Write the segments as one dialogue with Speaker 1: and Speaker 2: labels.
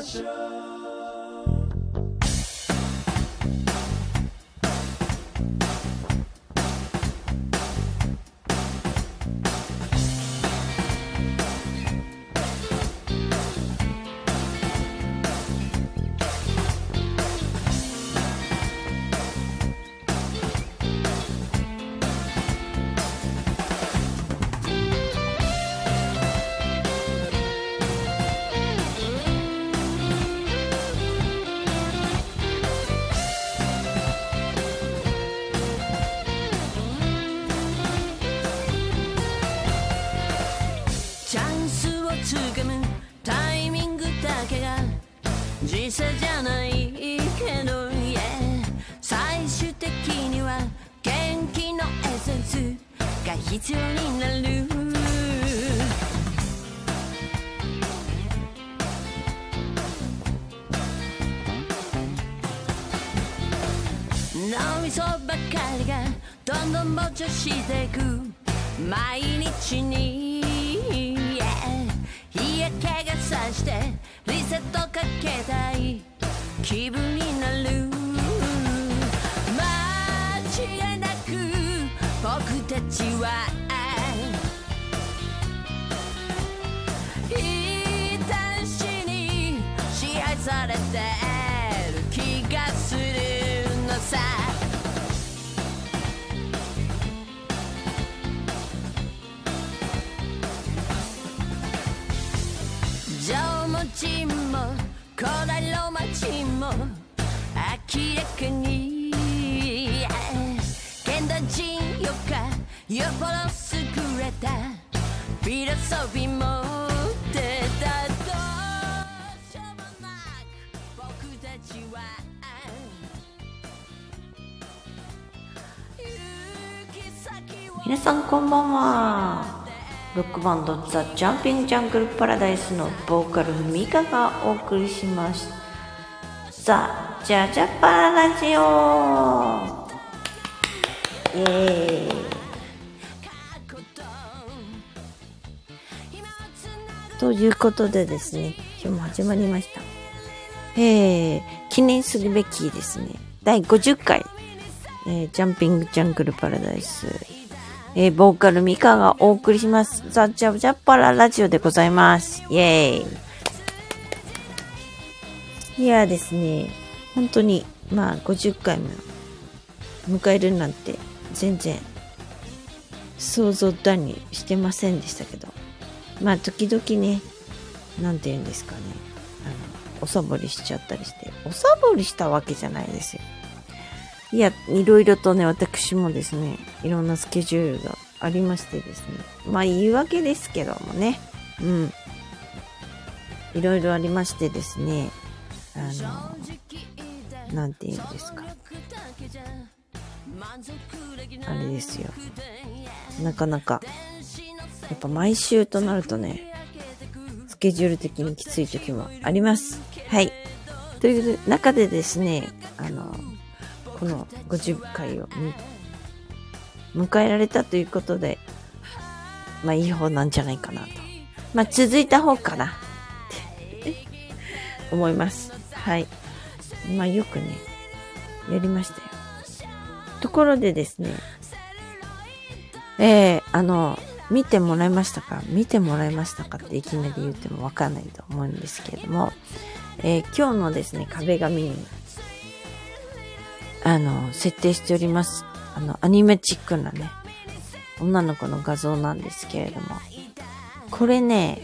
Speaker 1: チ時差じゃないけど、yeah、最終的には元気のエッセンスが必要になる。脳みそばかりがどんどん膨張していく。毎日に気分になる。間違いなく僕たちはローマ人も明らかに現代人よかよっぽど優れたフィロソフィー持ってたどうしようもなく僕たちは
Speaker 2: 皆さんこんばんは。ロックバンドザ・ジャンピング・ジャングル・パラダイスのボーカルミカがお送りしますザ・ジャジャパララジオイエーイということでですね今日も始まりましたえー、記念するべきですね第50回、えージャンピング・ジャングル・パラダイスえーボーカルミカがお送りします。ザ・ジャジャッパララジオでございます。イェーイ。いやですね、本当に、まあ、50回も迎えるなんて、全然、想像だにしてませんでしたけど、まあ、時々ね、なんて言うんですかね、あの、おサボりしちゃったりして、おサボりしたわけじゃないですよ。いや、いろいろとね、私もですね、いろんなスケジュールがありましてですね。まあ、言い訳ですけどもね。うん。いろいろありましてですね。あの、なんて言うんですか。あれですよ。なかなか、やっぱ毎週となるとね、スケジュール的にきつい時もあります。はい。という中でですね、あの、この50回を迎えられたということで、まあいい方なんじゃないかなと。まあ続いた方かなって思います。はい。まあよくね、やりましたよ。ところでですね、えー、あの、見てもらいましたか？見てもらいましたかっていきなり言ってもわかんないと思うんですけれども、えー今日のですね、壁紙にあの、設定しております。あの、アニメチックなね、女の子の画像なんですけれども、これね、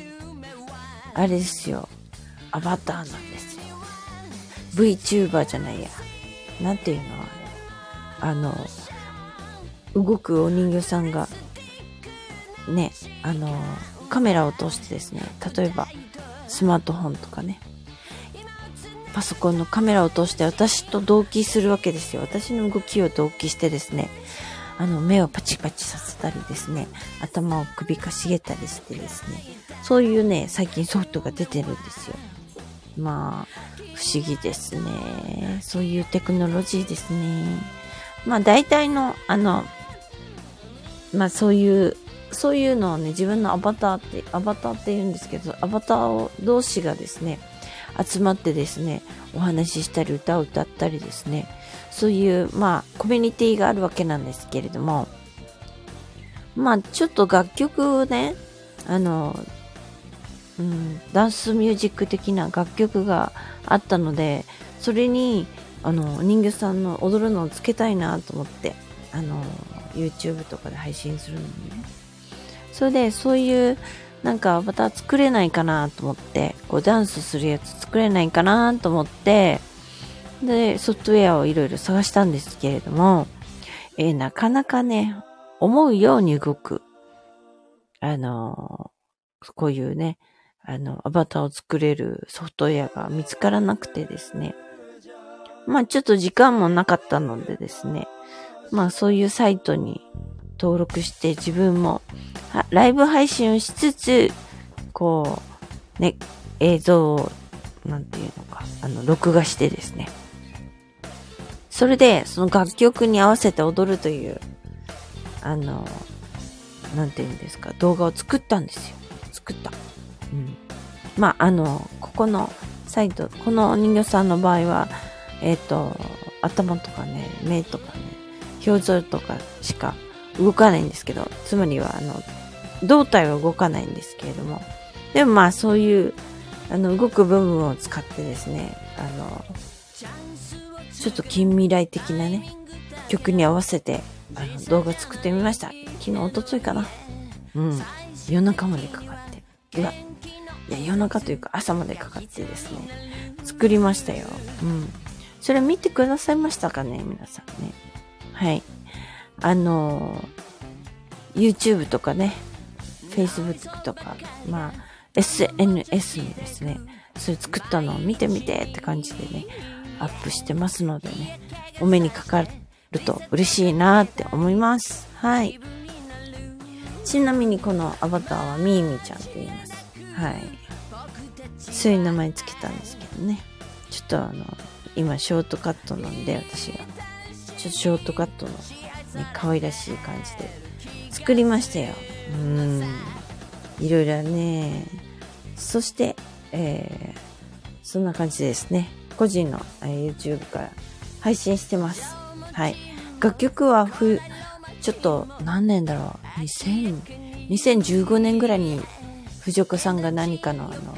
Speaker 2: あれですよ、アバターなんで。VTuber じゃないや。なんていうのあ。あの、動くお人形さんが、ね、あの、カメラを通してですね、例えば、スマートフォンとかね、パソコンのカメラを通して私と同期するわけですよ。私の動きを同期してですね、あの、目をパチパチさせたりですね、頭を首かしげたりしてですね、そういうね、最近ソフトが出てるんですよ。まあ、不思議ですね。そういうテクノロジーですね。まあ、大体の、あの、まあ、そういう、そういうのをね、自分のアバターって、アバターって言うんですけど、アバターを同士がですね、集まってですね、お話ししたり歌を歌ったりですね、そういう、まあ、コミュニティがあるわけなんですけれども、まあ、ちょっと楽曲をね、あの、うん、ダンスミュージック的な楽曲があったので、それに、あの、人魚さんの踊るのをつけたいなと思って、あの、YouTube とかで配信するのにね。それで、そういう、なんかまた作れないかなと思って、こうダンスするやつ作れないかなと思って、で、ソフトウェアをいろいろ探したんですけれども、えー、なかなかね、思うように動く、あの、こういうね、あの、アバターを作れるソフトウェアが見つからなくてですね。まあちょっと時間もなかったのでですね。まあそういうサイトに登録して自分もライブ配信をしつつ、こう、ね、映像を、なんていうのか、あの、録画してですね。それで、その楽曲に合わせて踊るという、あの、なんていうんですか、動画を作ったんですよ。作った。うん。まあ、あの、ここのサイト、この人形さんの場合は、えっ、ー、と、頭とかね、目とかね、表情とかしか動かないんですけど、つまりは、あの、胴体は動かないんですけれども、でもまあそういう、あの、動く部分を使ってですね、あの、ちょっと近未来的なね、曲に合わせて、あの、動画作ってみました。昨日、おとといかな。うん。夜中までかかっ夜中というか朝までかかってですね、作りましたよ。うん。それ見てくださいましたかね皆さんね。はい。あの、YouTube とかね、Facebook とか、まあ、SNS にですね、それ作ったのを見てみてって感じでね、アップしてますのでね、お目にかかると嬉しいなって思います。はい。ちなみにこのアバターはミーミーちゃんって言います。はい。そういう名前つけたんですけどね。ちょっとあの、今ショートカットなんで私が、ちょっとショートカットのね、可愛らしい感じで作りましたよ。うん。いろいろね。そして、えー、そんな感じですね。個人の、えー、YouTube から配信してます。はい。楽曲はふ、ちょっと何年だろう。2000、2015年ぐらいに藤岡さんが何かのあの、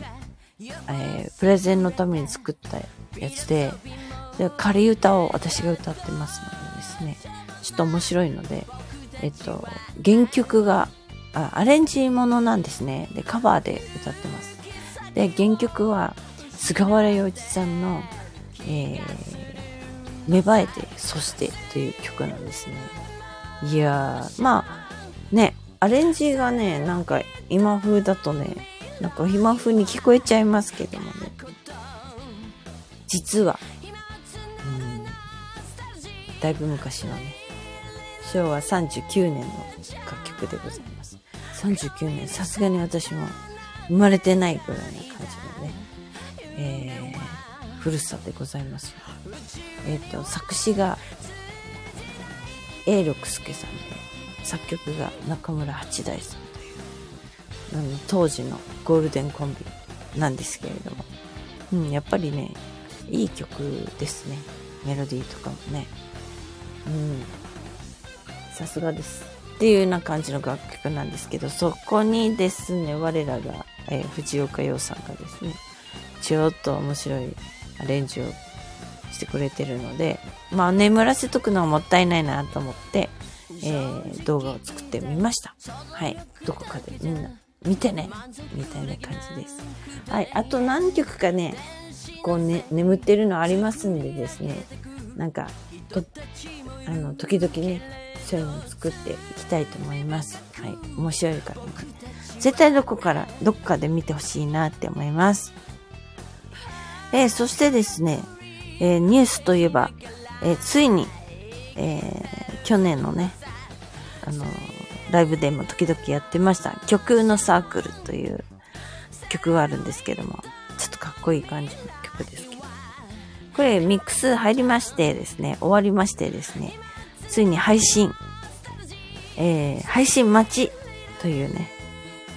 Speaker 2: えー、プレゼンのために作ったやつで、で仮歌を私が歌ってますのでですね。ちょっと面白いので、えっと、原曲が、あアレンジものなんですね。で、カバーで歌ってます。で、原曲は、菅原洋一さんの、えー、芽生えて、そしてという曲なんですね。いやー、まあ、ね、アレンジがね、なんか今風だとね、なんか今風に聞こえちゃいますけどもね。実は、うん、だいぶ昔のね、昭和39年の楽曲でございます。39年、さすがに私も生まれてないぐらいな感じのね、えー、古さでございます。えっ、ー、と、作詞が永六輔さんで、作曲が中村八大さんという、当時のゴールデンコンビなんですけれども、うん、やっぱりね、いい曲ですね。メロディーとかもね。うん。さすがです。っていうような感じの楽曲なんですけど、そこにですね、我らが、えー、藤岡洋さんがですね、ちょっと面白いアレンジをしてくれてるので、まあ眠らせとくのはもったいないなと思って、えー、動画を作ってみました。はい。どこかでみんな見てねみたいな感じです。はい。あと何曲かね、こうね、眠ってるのありますんでですね、なんか、と、あの、時々ね、そういうのを作っていきたいと思います。はい。面白いから、ね、絶対どこから、どっかで見てほしいなって思います。えー、そしてですね、えー、ニュースといえば、えー、ついに、え去年のね、あのライブでも時々やってました。曲のサークルという曲があるんですけども、ちょっとかっこいい感じの曲ですけど。これミックス入りましてですね、終わりましてですね、ついに配信、えー、配信待ちというね、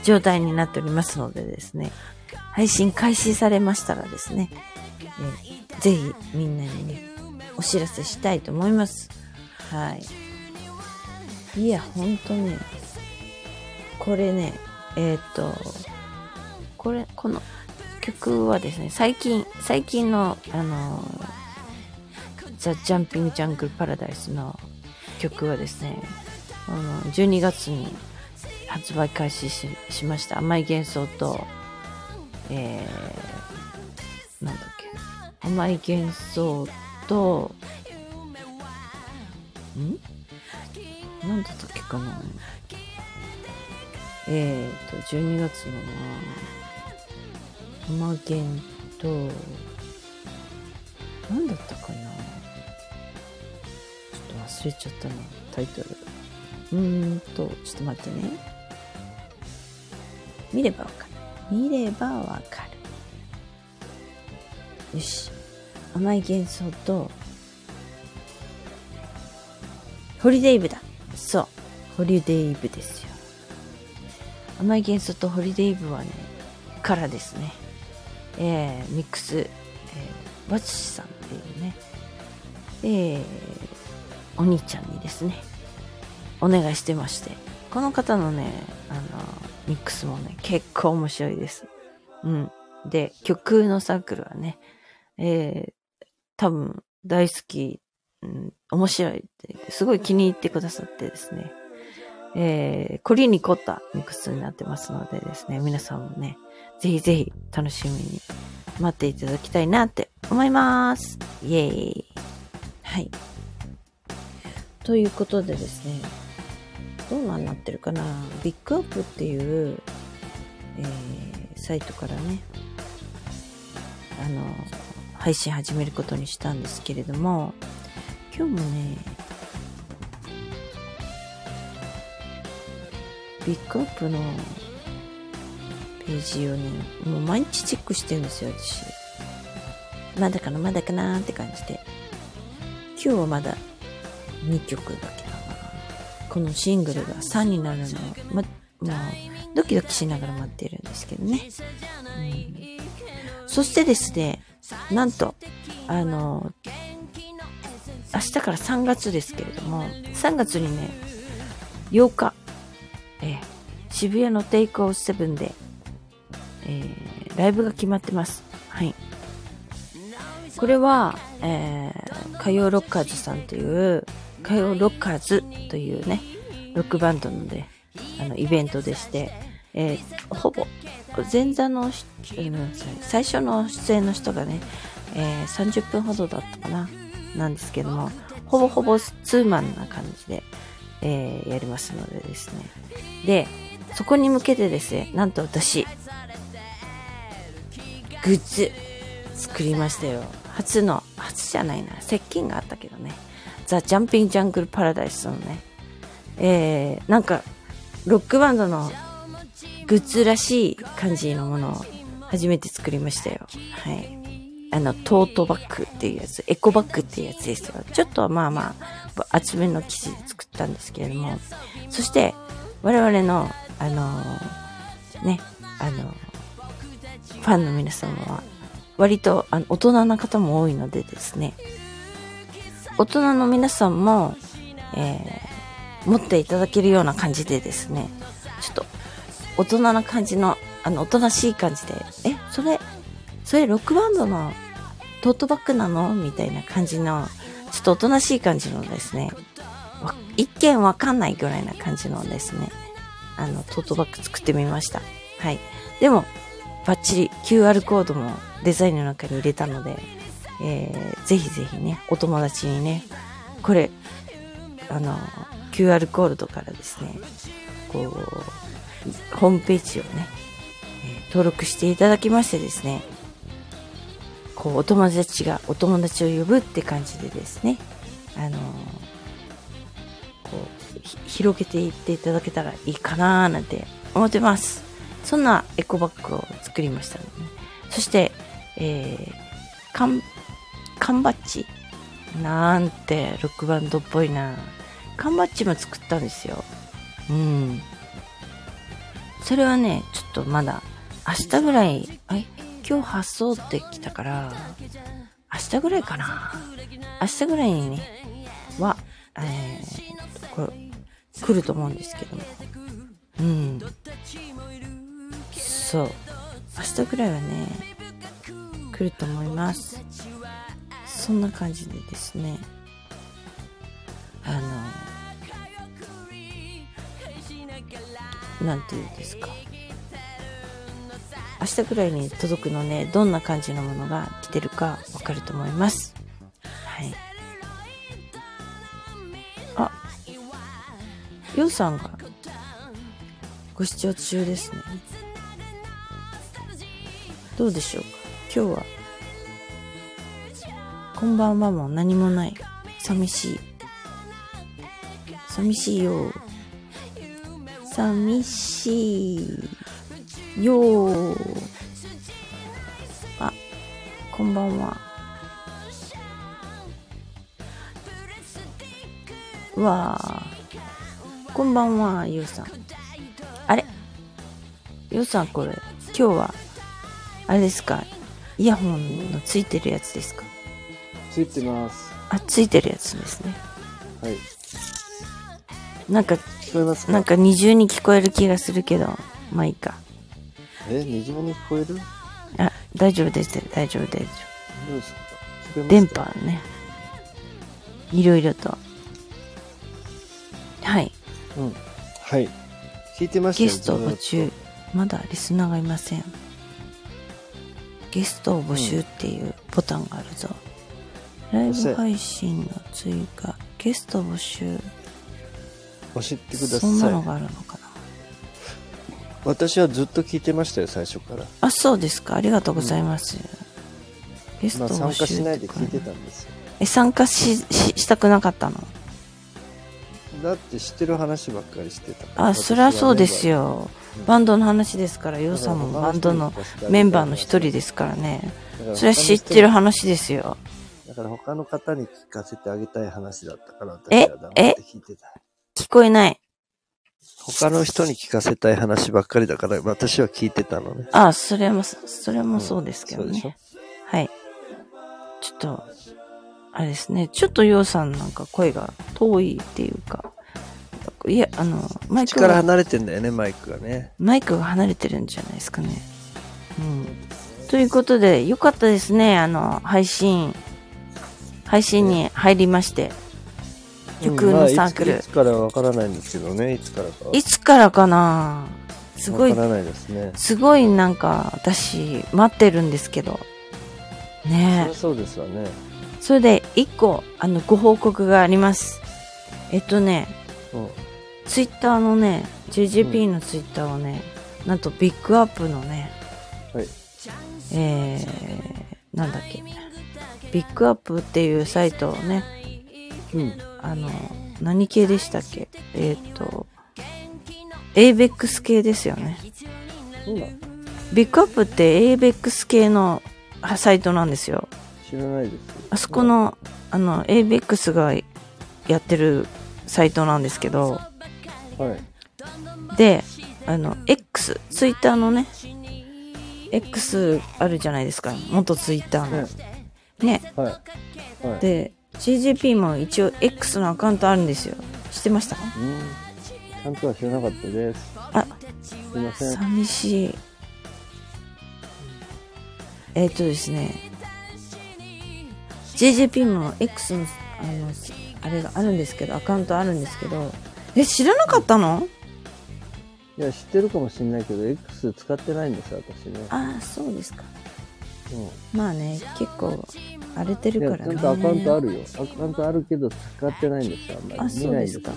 Speaker 2: 状態になっておりますのでですね、配信開始されましたらですね、えーぜひみんなにね、お知らせしたいと思います。はい。いや、ほんとね、これね、えーっと、これ、この曲はですね、最近、最近の、あの、ザ・ジャンピング・ジャングル・パラダイスの曲はですね、あの、12月に発売開始しました。甘い幻想と、えー、甘い幻想と、ん？なんだったっけかな？えーと、12月のは、甘源と、なんだったかな？ちょっと忘れちゃったな、タイトル。うーんと、ちょっと待ってね。見ればわかる。見ればわかる。よし。甘い幻想と、ホリデイブだ。そう。ホリデイブですよ。甘い幻想とホリデイブはね、からですね。えー、ミックス、えー、バツシさんっていうね、えー、お兄ちゃんにですね、お願いしてまして。この方のね、あの、ミックスもね、結構面白いです。うん。で、曲のサークルはね、えー、多分大好き、うん、面白いって、すごい気に入ってくださってですね、えー、凝りに凝ったミックスになってますのでですね、皆さんもね、ぜひぜひ楽しみに待っていただきたいなって思います。イエーイ。はい。ということでですね、どうなんなってるかなビッグアップっていう、えー、サイトからね、あの、配信始めることにしたんですけれども、今日もね、ビッグアップのページをね、もう毎日チェックしてるんですよ、私。まだかな、まだかなって感じで。今日はまだ2曲だけだな。このシングルが3になるのを、ま、もう、ドキドキしながら待ってるんですけどね。うんそしてですね、なんと、あの、明日から3月ですけれども、3月にね、8日、え渋谷のテイクオフセブンで、えーライブが決まってます。はい。これは、えー、火曜ロッカーズさんという、火曜ロッカーズというね、ロックバンドので、あの、イベントでして、えーほぼ、前座の、最初の出演の人がね、えー30分ほどだったかな、なんですけども、ほぼほぼツーマンな感じで、えーやりますのでですね。で、そこに向けてですね、なんと私、グッズ作りましたよ。初の、初じゃないな、接近があったけどね。ザ・ジャンピング・ジャングル・パラダイスのね、えー、なんか、ロックバンドのグッズらしい感じのものを初めて作りましたよ。はい。あの、トートバッグっていうやつ、エコバッグっていうやつですよ。ちょっとまあまあ、厚めの生地で作ったんですけれども、そして、我々の、あのね、あのファンの皆様は、割とあの大人な方も多いのでですね、大人の皆さんも、えー持っていただけるような感じでですね、ちょっと、大人な感じの、あの、おとなしい感じで、え、それ、それロックバンドのトートバッグなの？みたいな感じの、ちょっとおとなしい感じのですね、一見わかんないぐらいな感じのですね、あの、トートバッグ作ってみました。はい。でも、バッチリ QR コードもデザインの中に入れたので、えー、ぜひぜひね、お友達にね、これ、あの、QR コードからですね、こう、ホームページをね、登録していただきましてですね、こう、お友達がお友達を呼ぶって感じでですね、あのこう、広げていっていただけたらいいかなーなんて思ってます。そんなエコバッグを作りましたので、ね、そして、えー、缶、缶バッジ？なんて、ロックバンドっぽいな。缶バッジも作ったんですよ。うん。それはね、ちょっとまだ、明日ぐらい、え、今日発送って来たから、明日ぐらいかな。明日ぐらいにね、は、えー、これ、来ると思うんですけども。うん。そう。明日ぐらいはね、来ると思います。そんな感じでですね。あの、なんていうんですか。明日ぐらいに届くのね、どんな感じのものが来てるかわかると思います。はい。あ、ようさんがご視聴中ですね。どうでしょうか今日は、こんばんはも何もない。寂しい。寂しいよ。寂しいよ。あ、こんばんは。うわあ。こんばんは、ゆうさん。あれ？ゆうさんこれ、今日は、あれですか？イヤホンのついてるやつですか？
Speaker 3: ついてます。
Speaker 2: あ、ついてるやつですね。
Speaker 3: はい。
Speaker 2: なんか、
Speaker 3: 聞こえますか？
Speaker 2: なんか二重に聞こえる気がするけど、まあいいか。
Speaker 3: え、二重に聞こえる？ど
Speaker 2: あ、大丈夫です。大丈夫、大丈
Speaker 3: うですか？聞こえ
Speaker 2: 夫。電波ね。いろいろと。はい。
Speaker 3: うん。はい。聞いてましたよ
Speaker 2: ゲスト募集。まだリスナーがいません。ゲストを募集っていうボタンがあるぞ。ライブ配信の追加、ゲスト募集。
Speaker 3: 教えてくだ
Speaker 2: そんな
Speaker 3: さい。
Speaker 2: のがあるのかな
Speaker 3: 私はずっと聞いてましたよ、最初から。
Speaker 2: あ、そうですか。ありがとうございます。ゲスト
Speaker 3: まあ
Speaker 2: 募集
Speaker 3: 参加しないで聞いてたんですよ。
Speaker 2: え、参加し、し、したくなかったの？
Speaker 3: だって知ってる話ばっかりしてた。
Speaker 2: あ、そりゃそうですよ。
Speaker 3: うん
Speaker 2: バンドの話ですから、ヨウさんもバンドのメンバーの一人ですからね。それは知ってる話ですよ。
Speaker 3: だから他の方に聞かせてあげたい話だったから、
Speaker 2: え
Speaker 3: 私は黙って聞いてた。
Speaker 2: 聞こえない。
Speaker 3: 他の人に聞かせたい話ばっかりだから、私は聞いてたのね。
Speaker 2: あ、それも、それもそうですけど
Speaker 3: そうでしょ？
Speaker 2: ね。はい。ちょっと、あれですね。ちょっとヨウさんなんか声が遠いっていうか、いや、あの、マイク
Speaker 3: から離れてんだよね、マイクがね。
Speaker 2: マイクが離れてるんじゃないですかね。うん。ということで、よかったですね。あの、配信、配信に入りまして。曲のサークル
Speaker 3: うんまあいつからわからないんですけどね、いつからか。
Speaker 2: いつからかな？すごい
Speaker 3: わからないですね。
Speaker 2: すごいなんか私待ってるんですけど。
Speaker 3: そ
Speaker 2: ね
Speaker 3: そうですわね。
Speaker 2: え。それで一個あのご報告があります。えっとね、
Speaker 3: うん。
Speaker 2: ツイッターのね、JJP のツイッターをね、なんとビッグアップのね、
Speaker 3: はい。
Speaker 2: えー、なんだっけ。ビッグアップっていうサイトをね、
Speaker 3: うん。
Speaker 2: あの、何系でしたっけ？えーっと、ABEX 系ですよね。ビッグアップって ABEX 系のあサイトなんですよ。
Speaker 3: 知らないです。
Speaker 2: あそこの、あの、ABEX がやってるサイトなんですけど、
Speaker 3: はい。
Speaker 2: で、あの、X、ツイッターのね、X あるじゃないですか。元ツイッターの。ね。
Speaker 3: はい。はい。
Speaker 2: で、GGP も一応 X のアカウントあるんですよ。知ってました？か
Speaker 3: うん。ちゃんとは知らなかったです。
Speaker 2: あ、
Speaker 3: すいません。
Speaker 2: 寂しい。えっ、とですね、JJP も X の、あの、あれがあるんですけど、アカウントあるんですけど、え、知らなかったの？
Speaker 3: いや、知ってるかもしれないけど、X 使ってないんです、私ね。
Speaker 2: ああ、そうですか。
Speaker 3: う
Speaker 2: まあね、結構荒れてるからね。
Speaker 3: ちゃんとアカウントあるよ。アカウントあるけど、使ってないんですよ、あんまり。
Speaker 2: あ、
Speaker 3: 見ないんです
Speaker 2: そうですか。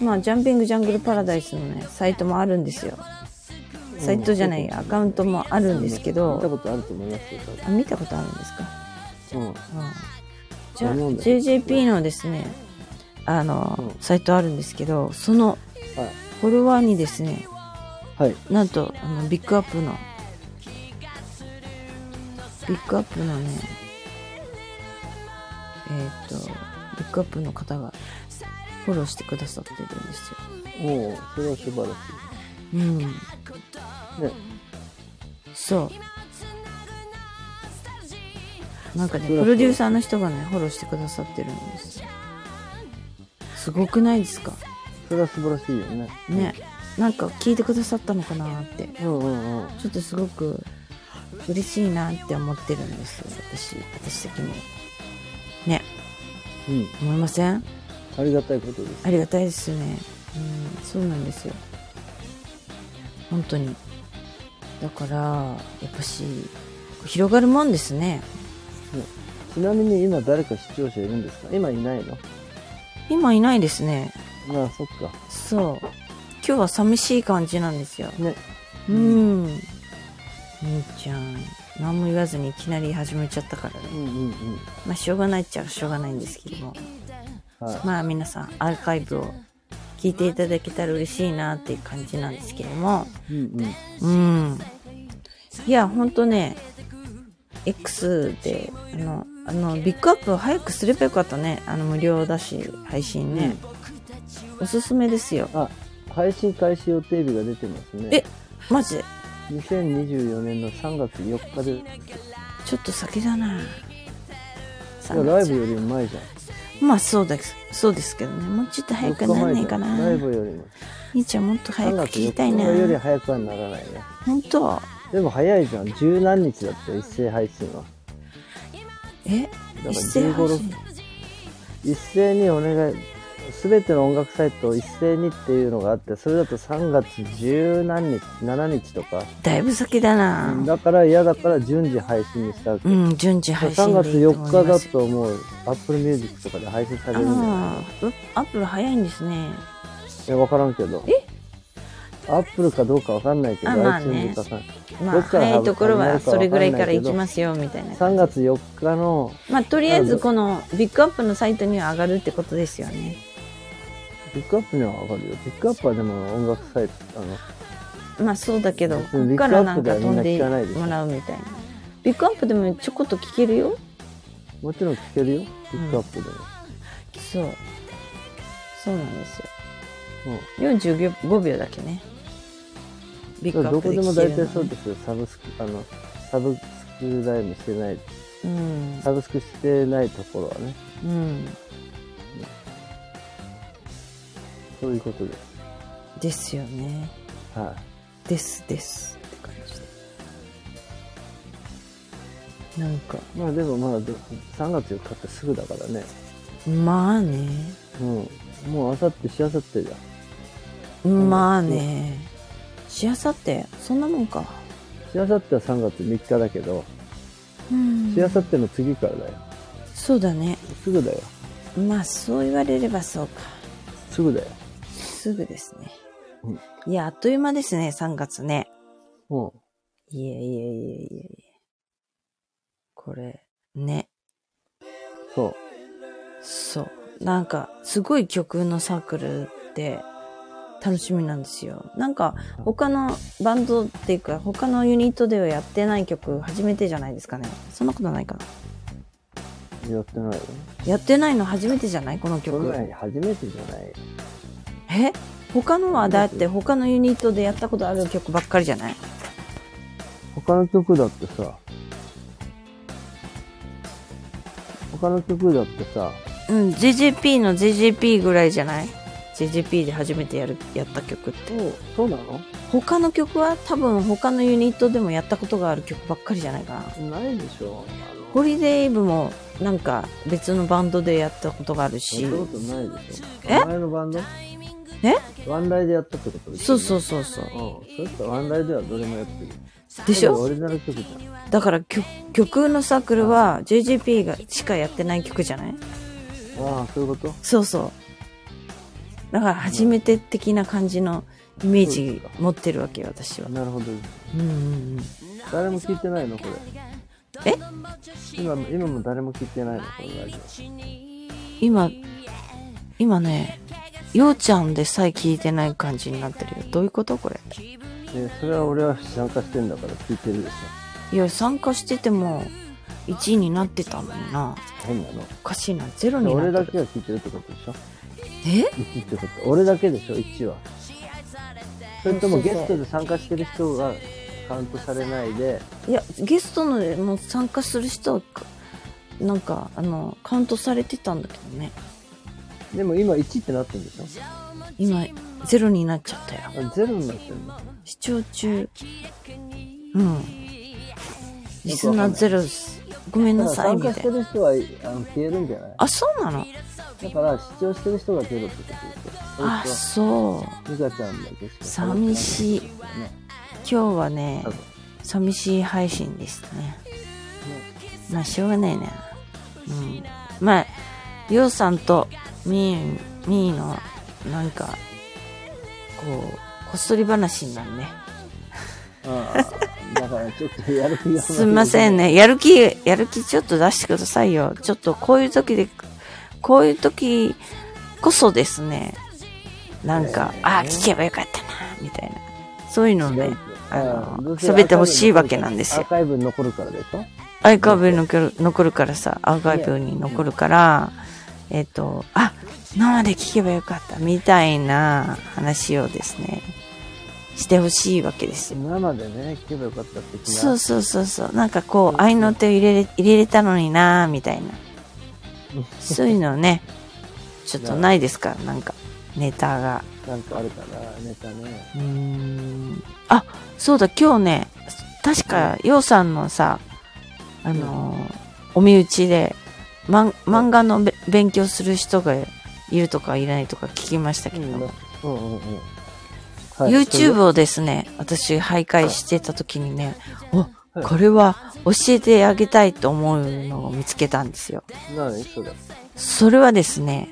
Speaker 2: まあ、ジャンピングジャングルパラダイスのね、サイトもあるんですよ。サイトじゃない、アカウントもあるんですけ
Speaker 3: 見た
Speaker 2: ど、
Speaker 3: ことあると思いますよ、
Speaker 2: あ、見たことあるんですか？
Speaker 3: 多分。
Speaker 2: うんじゃあ、JJP のですね、あの、
Speaker 3: うん
Speaker 2: サイトあるんですけど、その。フォロワーにですね、
Speaker 3: はい。
Speaker 2: なんと、あの、ビッグアップの、ビッグアップのね、えっ、と、ビッグアップの方がフォローしてくださってるんですよ。
Speaker 3: おお、それは素晴らし
Speaker 2: うん。
Speaker 3: い。ね。
Speaker 2: そう。なんかね、プロデューサーの人がね、フォローしてくださってるんですよ。すごくないですか？
Speaker 3: それは素晴らしいよね。
Speaker 2: ね。なんか聞いてくださったのかなって。
Speaker 3: うんうんうん。
Speaker 2: ちょっとすごく嬉しいなって思ってるんですよ、私、私的に。ね、
Speaker 3: うん。
Speaker 2: 思いません？
Speaker 3: ありがたいことです。
Speaker 2: ありがたいですよね。うん、そうなんですよ。本当に。だから、やっぱし、広がるもんですね。
Speaker 3: ちなみに今誰か視聴者いるんですか？今いないの？
Speaker 2: 今いないですね。
Speaker 3: まあそっか。
Speaker 2: そう。今日は寂しい感じなんですよ。
Speaker 3: ね。
Speaker 2: うん。みーちゃん、何も言わずにいきなり始めちゃったからね。
Speaker 3: うんうんうん。
Speaker 2: まあ、しょうがないっちゃしょうがないんですけども。
Speaker 3: はい。
Speaker 2: まあ、皆さん、アーカイブを聞いていただけたら嬉しいなっていう感じなんですけども。
Speaker 3: うんうん。
Speaker 2: うん。いや、ほんとね、X で、あの、あの、ビッグアップを早くすればよかったね。あの、無料だし、配信ね。おすすめですよ。
Speaker 3: あ、配信開始予定日が出てますね。
Speaker 2: え、マジ？で
Speaker 3: 2024年の3月4日で、い
Speaker 2: ちょっと先だな
Speaker 3: や、ライブよりも前じゃん。
Speaker 2: まあそうです。そうですけどね。もうちょっと早く
Speaker 3: 4日
Speaker 2: なん
Speaker 3: 前じゃん
Speaker 2: ねえかな。
Speaker 3: ライブよりも。
Speaker 2: 兄ちゃんもっと早
Speaker 3: 3
Speaker 2: く
Speaker 3: 月4
Speaker 2: 聞きたいな。
Speaker 3: 日より早くはならないね。
Speaker 2: ほんと
Speaker 3: でも早いじゃん。十何日だったよ、一斉配信は。
Speaker 2: え？
Speaker 3: だから
Speaker 2: 一斉配信
Speaker 3: 一斉にお願い、すべての音楽サイトを一斉にっていうのがあって、それだと3月十何日、7日とか。
Speaker 2: だいぶ先だな。
Speaker 3: だから嫌だから順次配信にしたわけ。
Speaker 2: うん、順次配信
Speaker 3: 3月
Speaker 2: でいいと思
Speaker 3: 4日だ
Speaker 2: います。
Speaker 3: ともう Apple Music とかで配信されるんじゃない
Speaker 2: ああ、うアップル早いんですね。
Speaker 3: いや、わからんけど。
Speaker 2: え？
Speaker 3: アップルかどうかわかんないけど、
Speaker 2: あまあね
Speaker 3: iTunes かさ
Speaker 2: まあ、早いところはそれぐらいから行きますよ、みたいな。
Speaker 3: 3月4日の、
Speaker 2: まあ、とりあえずこのビッグアップのサイトには上がるってことですよね。
Speaker 3: ピックアップにはわかるよ。ピックアップはでも音楽サイト、あの、
Speaker 2: まあそうだけど、こっからなんか
Speaker 3: ビッグアップで
Speaker 2: 飛んでもらうみたいな。ビッグアップでもちょこっと聞けるよ。
Speaker 3: もちろん聞けるよ。ピックアップでも。
Speaker 2: そう。そうなんですよ。
Speaker 3: うん
Speaker 2: 45秒だけね。ビッグアッ
Speaker 3: どこ
Speaker 2: プで
Speaker 3: でも大体そうですよ。サブスク、あの、サブスクライブしてない、
Speaker 2: うん。
Speaker 3: サブスクしてないところはね、
Speaker 2: うん。
Speaker 3: そういうことです。
Speaker 2: ですよね。
Speaker 3: は
Speaker 2: ですですって感じで。なんか、
Speaker 3: い。まあでもまあ、ど3月4日ってすぐだからね。
Speaker 2: まあね。
Speaker 3: うん。もうあさってしあさってじゃん。
Speaker 2: まあね。しあさって、そんなもんか。
Speaker 3: しあさっては3月3日だけど、
Speaker 2: うん
Speaker 3: しあさっての次からだよ。
Speaker 2: そうだね。
Speaker 3: すぐだよ。
Speaker 2: まあそう言われればそうか。
Speaker 3: すぐだよ。
Speaker 2: すぐですね。
Speaker 3: うん
Speaker 2: いや、あっという間ですね、3月ね。
Speaker 3: うん。
Speaker 2: いえいえいえいえいえ。これ、ね。
Speaker 3: そう。
Speaker 2: そう。なんか、すごい曲のサークルって楽しみなんですよ。なんか、他のバンドっていうか、他のユニットではやってない曲初めてじゃないですかね。そんなことないかな。
Speaker 3: やってないよ。
Speaker 2: やってないの初めてじゃない？この
Speaker 3: そ
Speaker 2: 曲
Speaker 3: 初めてじゃない。
Speaker 2: え？他のはだって他のユニットでやったことある曲ばっかりじゃない？
Speaker 3: 他の曲だってさ、他の曲だってさ、
Speaker 2: うん、JJP の JJP ぐらいじゃない ?JJP で初めてやる、やった曲って。
Speaker 3: そうなの？
Speaker 2: 他の曲は多分他のユニットでもやったことがある曲ばっかりじゃないかな。
Speaker 3: ないでしょ。
Speaker 2: ホリデーイブもなんか別のバンドでやったことがある
Speaker 3: あ
Speaker 2: し
Speaker 3: の。やったことないでしょ。
Speaker 2: え？
Speaker 3: 前のバンド？
Speaker 2: え
Speaker 3: ワンライでやったってことでしょ。
Speaker 2: そうそうそうそう。
Speaker 3: うん。そしたらワンライではどれもやってる。
Speaker 2: でしょ？
Speaker 3: オリジナル曲じゃん。
Speaker 2: だから曲曲のサークルは JJP がしかやってない曲じゃない？
Speaker 3: ああ、そういうこと？
Speaker 2: そうそう。だから初めて的な感じのイメージ持ってるわけよ、私は。
Speaker 3: なるほど。
Speaker 2: うんうんうん。
Speaker 3: 誰も聞いてないのこれ。
Speaker 2: え？
Speaker 3: 今、今も誰も聞いてないのこのラジ
Speaker 2: 今、今ね、ようちゃんでさえ聞いてない感じになってるよ。どういうことこれ？
Speaker 3: オ。えそれは俺は参加してんだから聞いてるでしょ。
Speaker 2: いや、参加してても1位になってたのにな。
Speaker 3: 変なの。
Speaker 2: おかしいな。ゼロにな
Speaker 3: 俺だ
Speaker 2: ってる。
Speaker 3: けが聞いてるってことでしょ？
Speaker 2: え
Speaker 3: ?1 ってこと。俺だけでしょ ?1 は。それともゲストで参加してる人がカウントされないで、
Speaker 2: いや、ゲストのでもう参加する人はか、なんか、あの、カウントされてたんだけどね。
Speaker 3: でも今1ってなってるんでしょ？
Speaker 2: 今、ゼロになっちゃったよ。
Speaker 3: あゼロになってるんだ。
Speaker 2: 視聴中。うん。リスナーゼロです。ごめんなさい、
Speaker 3: だから参加
Speaker 2: みたいな。
Speaker 3: してる人はあの消えるんじゃない？
Speaker 2: あ、そうなの？
Speaker 3: だから視聴してる人がゼロってことですよ。
Speaker 2: あ、
Speaker 3: そちゃんだけしか
Speaker 2: 寂しい
Speaker 3: ね。
Speaker 2: 今日はね
Speaker 3: 多分、
Speaker 2: 寂しい配信でしたね。まあ、しょうがないね。うん。まあ、りょうさんとみー、みーの、なんか、こう、こっそり話になるね。
Speaker 3: ああ、だからちょっとやる気が
Speaker 2: すみませんね。やる気、やる気ちょっと出してくださいよ。ちょっとこういう時で、こういう時こそですね、なんか、あ、聞けばよかったな、みたいな。そういうのね、あの、喋ってほしいわけなんですよ
Speaker 3: アー。カイブに残るからでしょ？
Speaker 2: アーカイブに残る残るからさ、アーカイブに残るから、えっ、と、あ、生で聞けばよかった、みたいな話をですね、してほしいわけですよ。
Speaker 3: 生でね、聞けばよかったって
Speaker 2: そうそうそうそう。なんかこう、愛の手を入れれ、入れれたのになみたいな。そういうのね、ちょっとないですか？なんか、ネタが。
Speaker 3: なんかあるかな、ネタね。
Speaker 2: うーん。あ、そうだ、今日ね、確か、ようさんのさ、あのーお身内で、まん漫画のべ勉強する人がいるとかいないとか聞きましたけど。も、
Speaker 3: うんうんうん。はい。
Speaker 2: YouTube をですね、私徘徊してた時にね、お、
Speaker 3: はい。
Speaker 2: これは教えてあげたいと思うのを見つけたんですよ。
Speaker 3: 何それ。
Speaker 2: それはですね、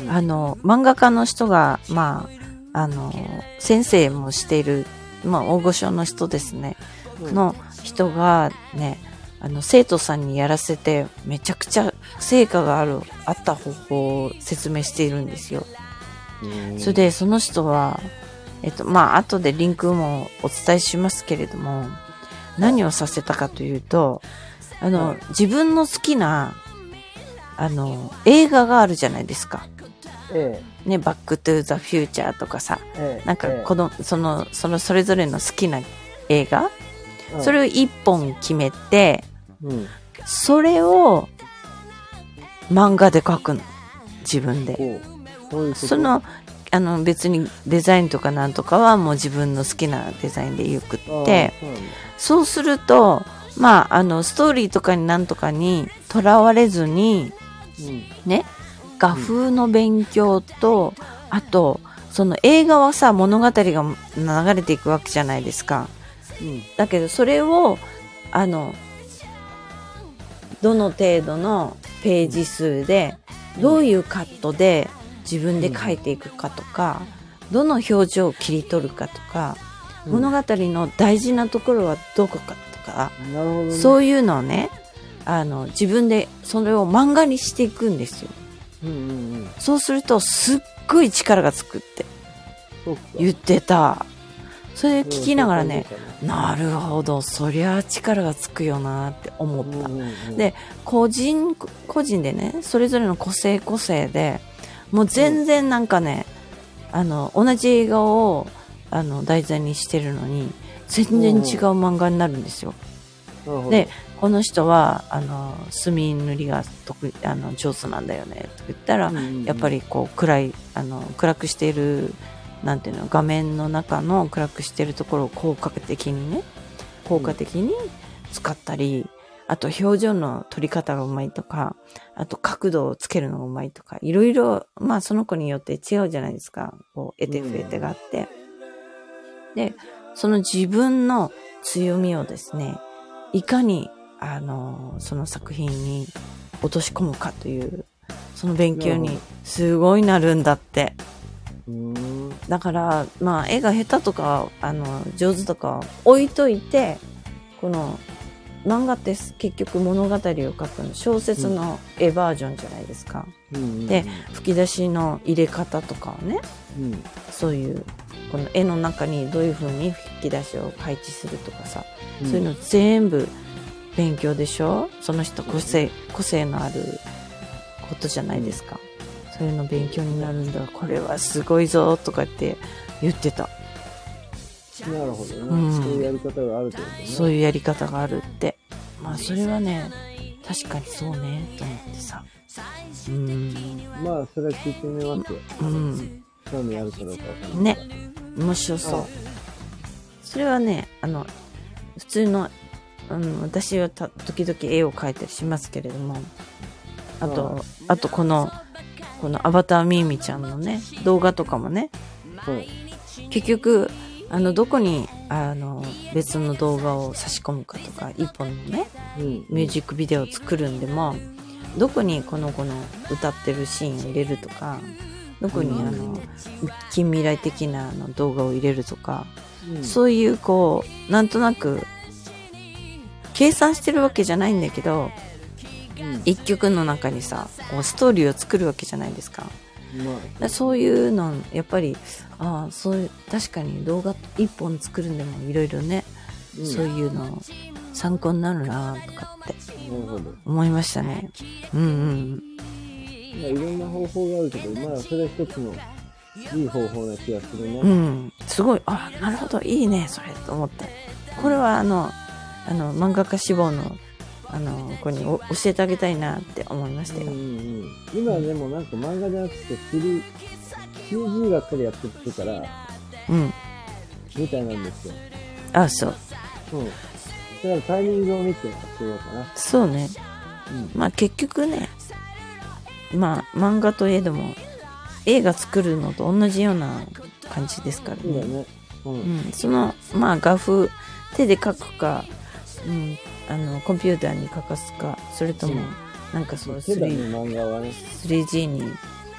Speaker 3: うん。
Speaker 2: あの、漫画家の人が、まあ、あの、先生もしている、まあ、大御所の人ですね、
Speaker 3: うん。
Speaker 2: の人がね、あの、生徒さんにやらせて、めちゃくちゃ成果がある、あった方法を説明しているんですよ。
Speaker 3: うん
Speaker 2: それで、その人は、えっと、まあ、後でリンクもお伝えしますけれども、何をさせたかというと、あの、
Speaker 3: はい
Speaker 2: 自分の好きな、あの、映画があるじゃないですか。
Speaker 3: え
Speaker 2: ね、バックトゥーザフューチャーとかさ、
Speaker 3: え、ええ。
Speaker 2: なんか
Speaker 3: ええ
Speaker 2: この、その、そのそれぞれの好きな映画、
Speaker 3: うん
Speaker 2: それを一本決めて、
Speaker 3: うん。
Speaker 2: それを漫画で描くの。自分で。
Speaker 3: そ
Speaker 2: の、あの別にデザインとかなんとかはもう自分の好きなデザインでよくって、
Speaker 3: そう
Speaker 2: すると、まあ、あの、ストーリーとかになんとかにとらわれずに、
Speaker 3: うん。
Speaker 2: ね、画風の勉強と、あと、その映画はさ、物語が流れていくわけじゃないですか。
Speaker 3: うん。
Speaker 2: だけど、それを、あの、どの程度のページ数で、どういうカットで自分で書いていくかとか、どの表情を切り取るかとか、
Speaker 3: うん
Speaker 2: 物語の大事なところはどこかとか。そういうのをね、あの、自分でそれを漫画にしていくんですよ。
Speaker 3: うんうんうん。
Speaker 2: そうすると、すっごい力がつくって。言ってた。それで聞きながらね、
Speaker 3: うん
Speaker 2: なるほど、そりゃ力がつくよなって思った。
Speaker 3: うんうんうん
Speaker 2: で、個人、個人でね、それぞれの個性個性で、もう全然なんかね、あの、同じ映画を、あの、題材にしてるのに、全然違う漫画になるんですよ。
Speaker 3: なるほど
Speaker 2: で、この人は、あの、墨塗りが得意、あの、上手なんだよね、と言ったら、
Speaker 3: うんうんうん
Speaker 2: やっぱりこう、暗い、あの、暗くしている、なんていうの、画面の中の暗くしているところを効果的にね、効果的に使ったり、あと表情の取り方がうまいとか、あと角度をつけるのがうまいとか、いろいろ、まあその子によって違うじゃないですか。こう、得て増えてがあって。で、その自分の強みをですね、いかに、あの、その作品に落とし込むかという、その勉強にすごいなるんだって。だから、まあ、絵が下手とか、あの、上手とか置いといて、この、漫画って結局物語を書くの、小説の絵バージョンじゃないですか。
Speaker 3: うんうん
Speaker 2: で、吹き出しの入れ方とかをね、
Speaker 3: うん。
Speaker 2: そういう、この絵の中にどういう風に吹き出しを配置するとかさ、そういうの全部勉強でしょ？その人個性、個性のあることじゃないですか。そういうの勉強になるんだ。これはすごいぞとかって言ってた。
Speaker 3: なるほどね。
Speaker 2: うん
Speaker 3: そういうやり方があるってことね。
Speaker 2: そういうやり方があるって。まあそれはね、確かにそうね、と思ってさ。うん。
Speaker 3: まあ、それは聞いてみますよ。
Speaker 2: うん。
Speaker 3: 興味あるかどうかわか。
Speaker 2: ね。面白そう。それはね、あの、普通の、うん、私はた時々絵を描いたりしますけれども、あと、あとこの、このアバターミーミちゃんのね、動画とかもね、
Speaker 3: はい。
Speaker 2: 結局、あの、どこに、あの、別の動画を差し込むかとか、一本のね、
Speaker 3: うん。
Speaker 2: ミュージックビデオを作るんでも、どこにこの子の歌ってるシーンを入れるとか、どこにあの、近未来的なあの動画を入れるとか、
Speaker 3: うん
Speaker 2: そういうこう、なんとなく、計算してるわけじゃないんだけど、
Speaker 3: うん
Speaker 2: 一曲の中にさ、こうストーリーを作るわけじゃないですか。
Speaker 3: ま
Speaker 2: だからそういうの、やっぱり、ああ、そういう、確かに動画一本作るんでもいろいろね、
Speaker 3: あ、
Speaker 2: そういうの参考になるなとかって。思いましたね。うんうん。
Speaker 3: まあ、いろんな方法があるけど、まあ、それは一つのいい方法な気がするね。
Speaker 2: うん。すごい、あ、なるほど、いいね、それ、と思って。これは、あの、あの、漫画家志望の、あの、子にお教えてあげたいなって思いましたよ。
Speaker 3: うんうんうん、今でもなんか漫画じゃなくて 3- CG ばっかりやってるから、
Speaker 2: うん。
Speaker 3: みたいなんですよ。
Speaker 2: あ、そう。
Speaker 3: うん。だからタイミングを見てやってようかな。
Speaker 2: そうね。
Speaker 3: うん。
Speaker 2: まあ結局ね、まあ漫画といえども、映画作るのと同じような感じですからね。
Speaker 3: そうだね。うん。
Speaker 2: うん、その、まあ画風、手で描くか、うん、あの、コンピューターに描かすか、それとも
Speaker 3: うん、
Speaker 2: なんかそう、
Speaker 3: 手だね、
Speaker 2: 3-
Speaker 3: 漫画はね。
Speaker 2: 3G に、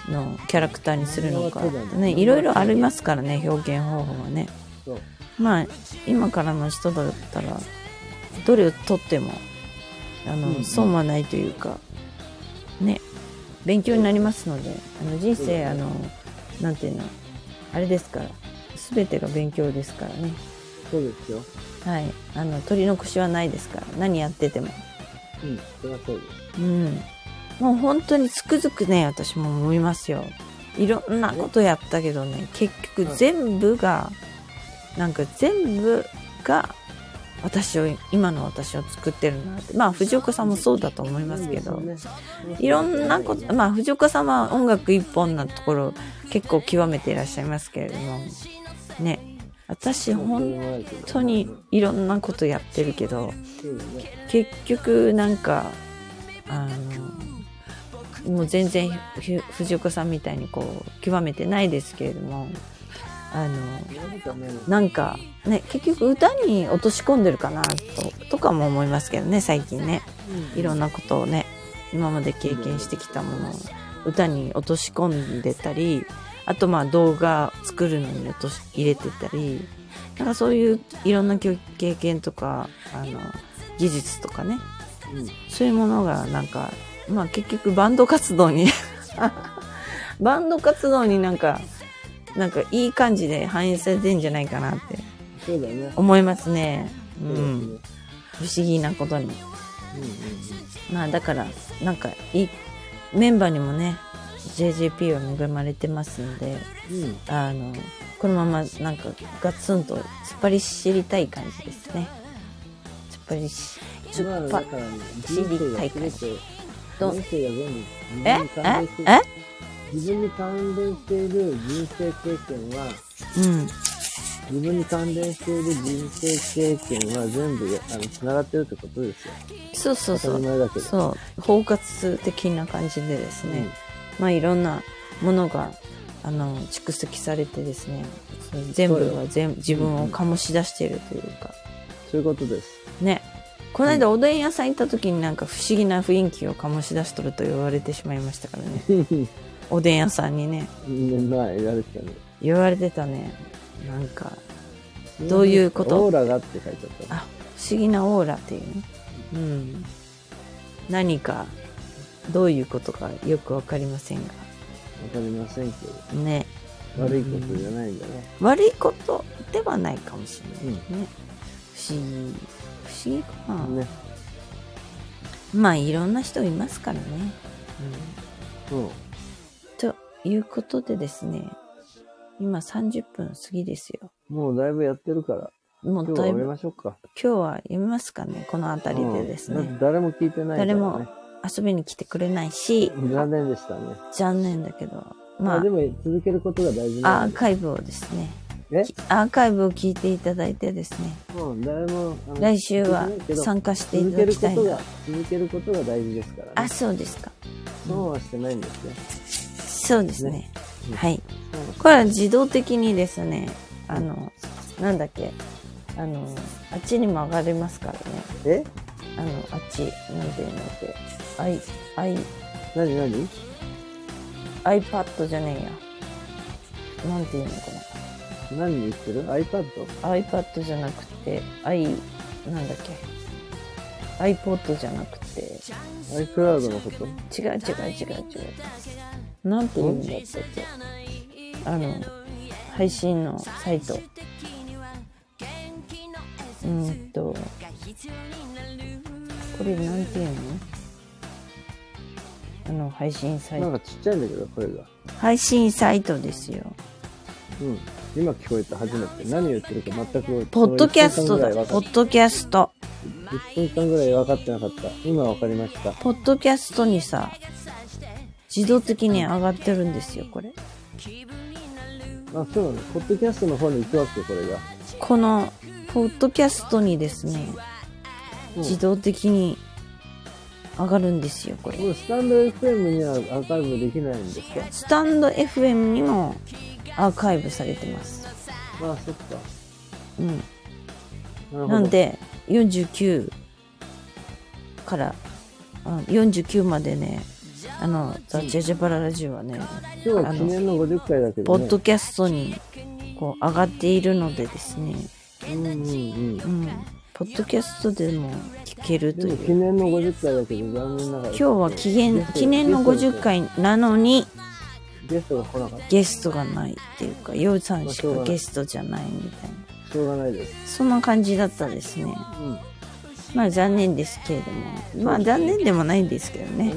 Speaker 2: のキャラクターにするのか
Speaker 3: ね
Speaker 2: ね、いろいろありますからね、表現方法はね。まあ、今からの人だったら、どれをとっても、あの、損はないというか、ね、勉強になりますので、あの人生、あの、なんていうの、あれですから、すべてが勉強ですからね。
Speaker 3: そうですよ。
Speaker 2: はい。あの、取り残しはないですから、何やってても。
Speaker 3: うん。それはそうです。
Speaker 2: うん。もう本当につくづくね、私も思いますよ。いろんなことやったけどね、結局全部が、なんか全部が、私を、今の私を作ってるなって。まあ、藤岡さんもそうだと思いますけど、いろんなこと、まあ、藤岡さんは音楽一本なところ、結構極めていらっしゃいますけれども、ね、私本当にいろんなことやってるけど、結局なんかあのもう全然藤岡さんみたいにこう極めてないですけれどもあの
Speaker 3: なんかね、
Speaker 2: なんかね結局歌に落とし込んでるかなととかも思いますけどね最近ね。いろんなことをね今まで経験してきたものを歌に落とし込んでたりあとまあ動画作るのに落とし入れてたりなんかそういういろんな経経験とかあの技術とかね
Speaker 3: うん。
Speaker 2: そういうものがなんかまあ結局バンド活動に バンド活動になんかなんかいい感じで反映されてんじゃないかなって
Speaker 3: そうだね。
Speaker 2: 思いますね。う。ん。不思議なことに。
Speaker 3: うんうん
Speaker 2: まあだから、なんかいい、メンバーにもね、JJP は恵まれてますんで、
Speaker 3: うん。うん。
Speaker 2: あの、このままなんかガツンと突っ張り知りたい感じですね。突っ張りし、突
Speaker 3: まあ、
Speaker 2: っ張
Speaker 3: だから、人生が全て、
Speaker 2: ど
Speaker 3: 人生が全部自
Speaker 2: え？
Speaker 3: 分に関連して
Speaker 2: え？え
Speaker 3: 自分に関連している人生経験は、
Speaker 2: うん。
Speaker 3: 自分に関連している人生経験は全部やあの繋がってるってことですよ。
Speaker 2: そうそう
Speaker 3: 当
Speaker 2: そう。そう。包括的な感じでですね。まあいろんなものが、あの、蓄積されてですね、全部が全自分を醸し出しているというか、
Speaker 3: そういうことです。
Speaker 2: ね。この間おでん屋さん行った時になんか不思議な雰囲気を醸し出しとると言われてしまいましたからね。おでん屋さんにね、
Speaker 3: ねまあ、言われてたね。
Speaker 2: 言われてたね。なんか、どういうこと？
Speaker 3: オーラがって書いてあった。
Speaker 2: あ、不思議なオーラっていうね。うん。何か、どういうことかよくわかりませんが。
Speaker 3: わかりませんけど。
Speaker 2: ね。
Speaker 3: 悪いことじゃないんだね。
Speaker 2: 悪いことではないかもしれない
Speaker 3: うん。
Speaker 2: ね。不思議。不思議かな。
Speaker 3: ね。
Speaker 2: まあ、いろんな人いますからね。うん。
Speaker 3: うん。
Speaker 2: ということでですね、今30分過ぎですよ。
Speaker 3: もうだいぶやってるから、
Speaker 2: もうだいぶ、
Speaker 3: 今日は終わり
Speaker 2: 今
Speaker 3: ましょうか。
Speaker 2: 日は読みますかね、この辺りでですね
Speaker 3: うん。誰も聞いてないから、ね。
Speaker 2: 誰も遊びに来てくれないし、
Speaker 3: 残念でしたね。
Speaker 2: 残念だけど、まあ
Speaker 3: まあで、も続けることが大事
Speaker 2: ア
Speaker 3: なんで。
Speaker 2: ーカイブをですね、
Speaker 3: え？
Speaker 2: アーカイブを聞いていただいてですね、
Speaker 3: もう誰も、
Speaker 2: 来週は参加してい
Speaker 3: 続
Speaker 2: ただきたいな
Speaker 3: 続けることが大事ですから
Speaker 2: あ、
Speaker 3: ね。
Speaker 2: そうですか。
Speaker 3: 損はしてないんですよ。
Speaker 2: そうですね。
Speaker 3: ねうん
Speaker 2: はい。これは自動的にですね、あの、なんだっけ、あの、あっちにも上がりますからね。
Speaker 3: え？
Speaker 2: あの、あっち、なんていうのって、i、i、
Speaker 3: 何何
Speaker 2: ？iPad じゃねえや。なんていうのか
Speaker 3: 何言ってる ?iPad?
Speaker 2: な。iPad じゃなくて、i、なんだっけ。iPod じゃなくて、
Speaker 3: iCloud のこと？
Speaker 2: 違う違う違う違う。なんていうんだったっけ。あの、配信のサイト。うーんと、これなんていうの？あの、配信サイト。
Speaker 3: なんかちっちゃいんだけど、声が。
Speaker 2: 配信サイトですよ。
Speaker 3: うん。今聞こえた、初めて。何言ってるか全く。
Speaker 2: ポッドキャストだ。ポッドキャスト。
Speaker 3: 1分間ぐらい分かってなかった。今分かりました。
Speaker 2: ポッドキャストにさ、自動的に上がってるんですよ、これ。
Speaker 3: あ、そうなの。ポッドキャストの方に行くわけ、これが。
Speaker 2: この、ポッドキャストにですね、
Speaker 3: うん
Speaker 2: 自動的に上がるんですよ、これ。
Speaker 3: スタンド FM にはアーカイブできないんですか？
Speaker 2: スタンド FM にもアーカイブされてます。
Speaker 3: あ、そっか。
Speaker 2: うん。
Speaker 3: な
Speaker 2: んで、49から、あ49までね、あの、ザ・ジャジャバララジオはね、
Speaker 3: 今日は記念の50回だけ
Speaker 2: ポ
Speaker 3: どね。
Speaker 2: ッドキャストに、こう、上がっているのでですね、
Speaker 3: うんうんうん。
Speaker 2: うん。ポッドキャストでも聞けるという。
Speaker 3: 記念の50回だけど残念ながら。
Speaker 2: 今日は記念記念の50。回なのに、
Speaker 3: ゲストが来なかった。
Speaker 2: ゲストがないっていうか、ヨウさんしかゲストじゃないみたいな。
Speaker 3: しょうがないです。
Speaker 2: そんな感じだったですね。
Speaker 3: うん。
Speaker 2: まあ残念ですけれども。まあ残念でもないんですけどね。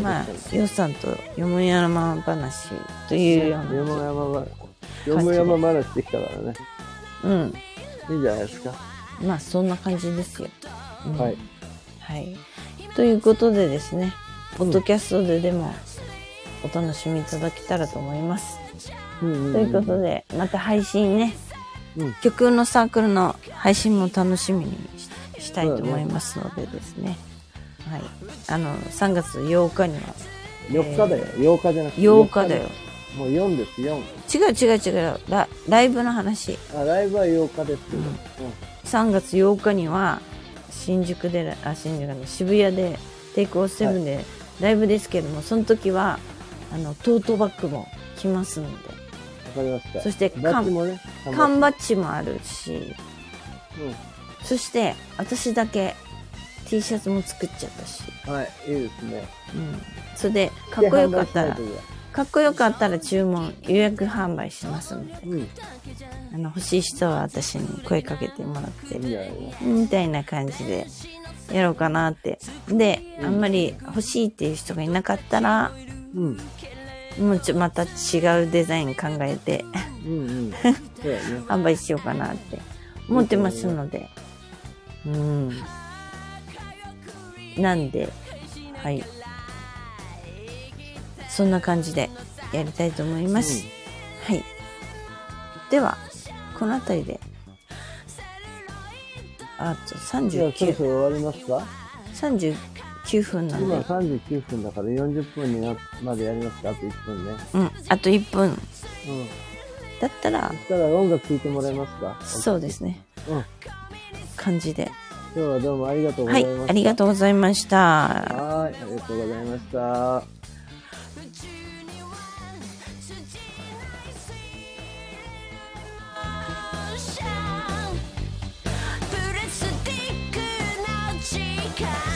Speaker 2: まあ、ヨウさんとよもやま話というよう
Speaker 3: よも
Speaker 2: な。
Speaker 3: やま話。よもやま話できたからね。
Speaker 2: うん。
Speaker 3: いいんじゃないですか。
Speaker 2: まあそんな感じですよ。うん
Speaker 3: はい。
Speaker 2: はい。ということでですね、ポッドキャストででもお楽しみいただけたらと思います。
Speaker 3: うんうんうん
Speaker 2: ということで、また配信ね、
Speaker 3: うん
Speaker 2: 曲のサークルの配信も楽しみにししたいと思いますのでですね。はい。あの、3月8日には、
Speaker 3: 4日だよ。8日じゃなくて。
Speaker 2: 8日だよ。
Speaker 3: もう4です、4。
Speaker 2: 違う違う違う、ラライブの話。
Speaker 3: あ、ライブは8日ですけど。
Speaker 2: 3月8日には、新宿で、あ、新宿の渋谷で、テイクオフセブンでライブですけども、その時は、あの、トートバッグも来ますので、
Speaker 3: うん。わかりました。
Speaker 2: そして
Speaker 3: バッジもね。
Speaker 2: 缶バッジもあるし、
Speaker 3: うん。
Speaker 2: そして、私だけ T シャツも作っちゃったし、
Speaker 3: はい、いいですね。
Speaker 2: うん。それで、かっこよかったらかっこよかったら注文、予約販売しますので、
Speaker 3: うん。
Speaker 2: あの、欲しい人は私に声かけてもらってみたいな感じでやろうかなって。で、あんまり欲しいっていう人がいなかったら、
Speaker 3: うん。
Speaker 2: もうちょ、また違うデザイン考えて
Speaker 3: うんうん。
Speaker 2: 販売しようかなって思ってますので。うん。なんで、はい。そんな感じでやりたいと思います。はい。では、この辺りで、あと
Speaker 3: じゃあそろ
Speaker 2: 39
Speaker 3: そ、ろ終わりますか
Speaker 2: ？39分なん
Speaker 3: 今
Speaker 2: で、
Speaker 3: 39分だから40分になまでやりますか？あと1分ね。
Speaker 2: うん、あと1分
Speaker 3: うん。
Speaker 2: だったら
Speaker 3: そ、したら音楽聴いてもらえますか？
Speaker 2: そうですね、
Speaker 3: うん。今
Speaker 2: 感じで。
Speaker 3: 日はどうもありがとうござ
Speaker 2: はいい
Speaker 3: ました。、
Speaker 2: ありがとうございました。
Speaker 3: はい、ありがとうございました。Yeah.